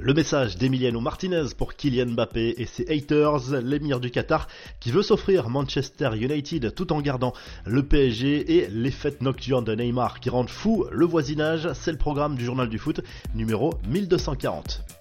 Le message d'Emiliano Martinez pour Kylian Mbappé et ses haters, l'émir du Qatar qui veut s'offrir Manchester United tout en gardant le PSG et les fêtes nocturnes de Neymar qui rendent fou le voisinage, c'est le programme du journal du foot numéro 1240.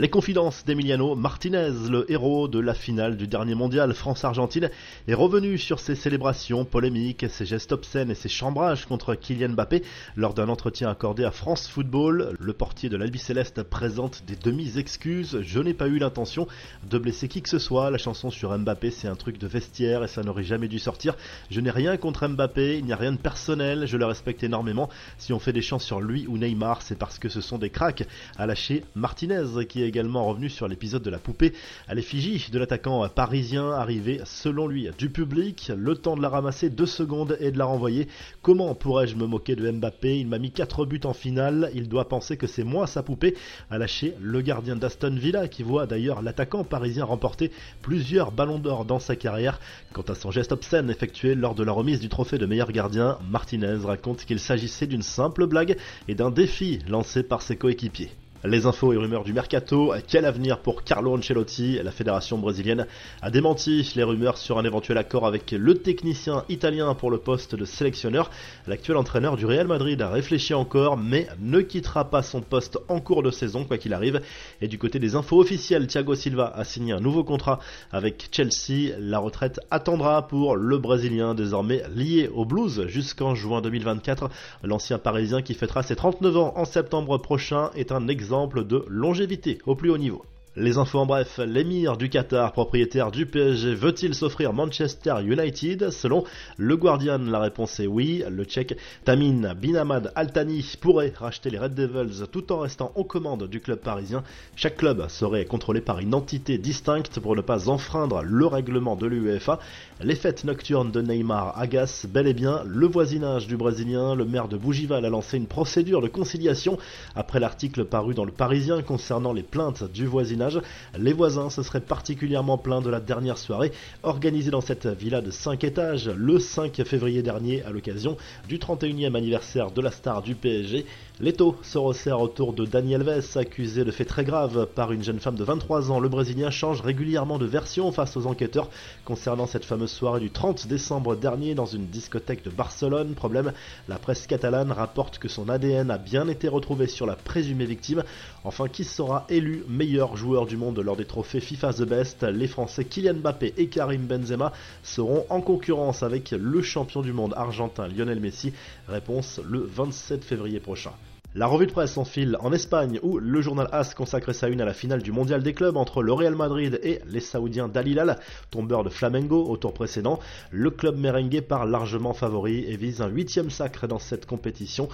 Les confidences d'Emiliano Martinez, le héros de la finale du dernier mondial France-Argentine, est revenu sur ses célébrations polémiques, ses gestes obscènes et ses chambrages contre Kylian Mbappé lors d'un entretien accordé à France Football. Le portier de l'Albi Céleste présente des demi-excuses. Je n'ai pas eu l'intention de blesser qui que ce soit. La chanson sur Mbappé, c'est un truc de vestiaire et ça n'aurait jamais dû sortir. Je n'ai rien contre Mbappé, il n'y a rien de personnel, je le respecte énormément. Si on fait des chants sur lui ou Neymar, c'est parce que ce sont des cracks, a lâché Martinez qui est également revenu sur l'épisode de la poupée à l'effigie de l'attaquant parisien arrivé selon lui du public. Le temps de la ramasser deux secondes et de la renvoyer. Comment pourrais-je me moquer de Mbappé? Il m'a mis quatre buts en finale. Il doit penser que c'est moi sa poupée. A lâché le gardien d'Aston Villa qui voit d'ailleurs l'attaquant parisien remporter plusieurs ballons d'or dans sa carrière. Quant à son geste obscène effectué lors de la remise du trophée de meilleur gardien, Martinez raconte qu'il s'agissait d'une simple blague et d'un défi lancé par ses coéquipiers. Les infos et rumeurs du mercato, quel avenir pour Carlo Ancelotti? La fédération brésilienne a démenti les rumeurs sur un éventuel accord avec le technicien italien pour le poste de sélectionneur. L'actuel entraîneur du Real Madrid a réfléchi encore, mais ne quittera pas son poste en cours de saison, quoi qu'il arrive. Et du côté des infos officielles, Thiago Silva a signé un nouveau contrat avec Chelsea. La retraite attendra pour le Brésilien désormais lié au Blues jusqu'en juin 2024. L'ancien Parisien qui fêtera ses 39 ans en septembre prochain est un exemple de longévité au plus haut niveau. Les infos en bref, l'émir du Qatar, propriétaire du PSG, veut-il s'offrir Manchester United? Selon le Guardian, la réponse est oui. Le tchèque Tamin Binamad Altani pourrait racheter les Red Devils tout en restant aux commandes du club parisien. Chaque club serait contrôlé par une entité distincte pour ne pas enfreindre le règlement de l'UEFA. Les fêtes nocturnes de Neymar agacent bel et bien le voisinage du Brésilien. Le maire de Bougival a lancé une procédure de conciliation après l'article paru dans le Parisien concernant les plaintes du voisinage les voisins se seraient particulièrement plaints de la dernière soirée organisée dans cette villa de 5 étages le 5 février dernier à l'occasion du 31e anniversaire de la star du PSG. L'étau se resserre autour de Daniel Vess, accusé de faits très graves par une jeune femme de 23 ans. Le Brésilien change régulièrement de version face aux enquêteurs concernant cette fameuse soirée du 30 décembre dernier dans une discothèque de Barcelone. Problème, la presse catalane rapporte que son ADN a bien été retrouvé sur la présumée victime. Enfin, qui sera élu meilleur joueur du monde lors des trophées FIFA The Best, les Français Kylian Mbappé et Karim Benzema seront en concurrence avec le champion du monde argentin Lionel Messi. Réponse le 27 février prochain. La revue de presse s'enfile en Espagne où le journal AS consacre sa une à la finale du mondial des clubs entre le Real Madrid et les Saoudiens d'Al tombeur de Flamengo au tour précédent. Le club merengue part largement favori et vise un huitième sacre dans cette compétition.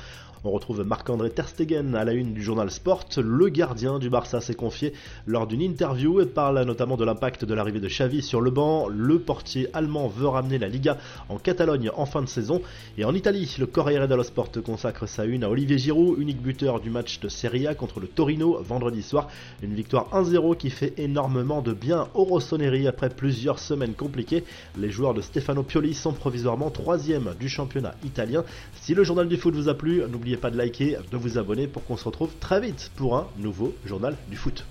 On retrouve Marc-André Terstegen à la une du journal Sport. Le gardien du Barça s'est confié lors d'une interview et parle notamment de l'impact de l'arrivée de Xavi sur le banc. Le portier allemand veut ramener la Liga en Catalogne en fin de saison. Et en Italie, le Corriere dello Sport consacre sa une à Olivier Giroud, unique buteur du match de Serie A contre le Torino vendredi soir. Une victoire 1-0 qui fait énormément de bien au Rossoneri après plusieurs semaines compliquées. Les joueurs de Stefano Pioli sont provisoirement troisième du championnat italien. Si le journal du foot vous a plu, pas de liker, de vous abonner pour qu'on se retrouve très vite pour un nouveau journal du foot.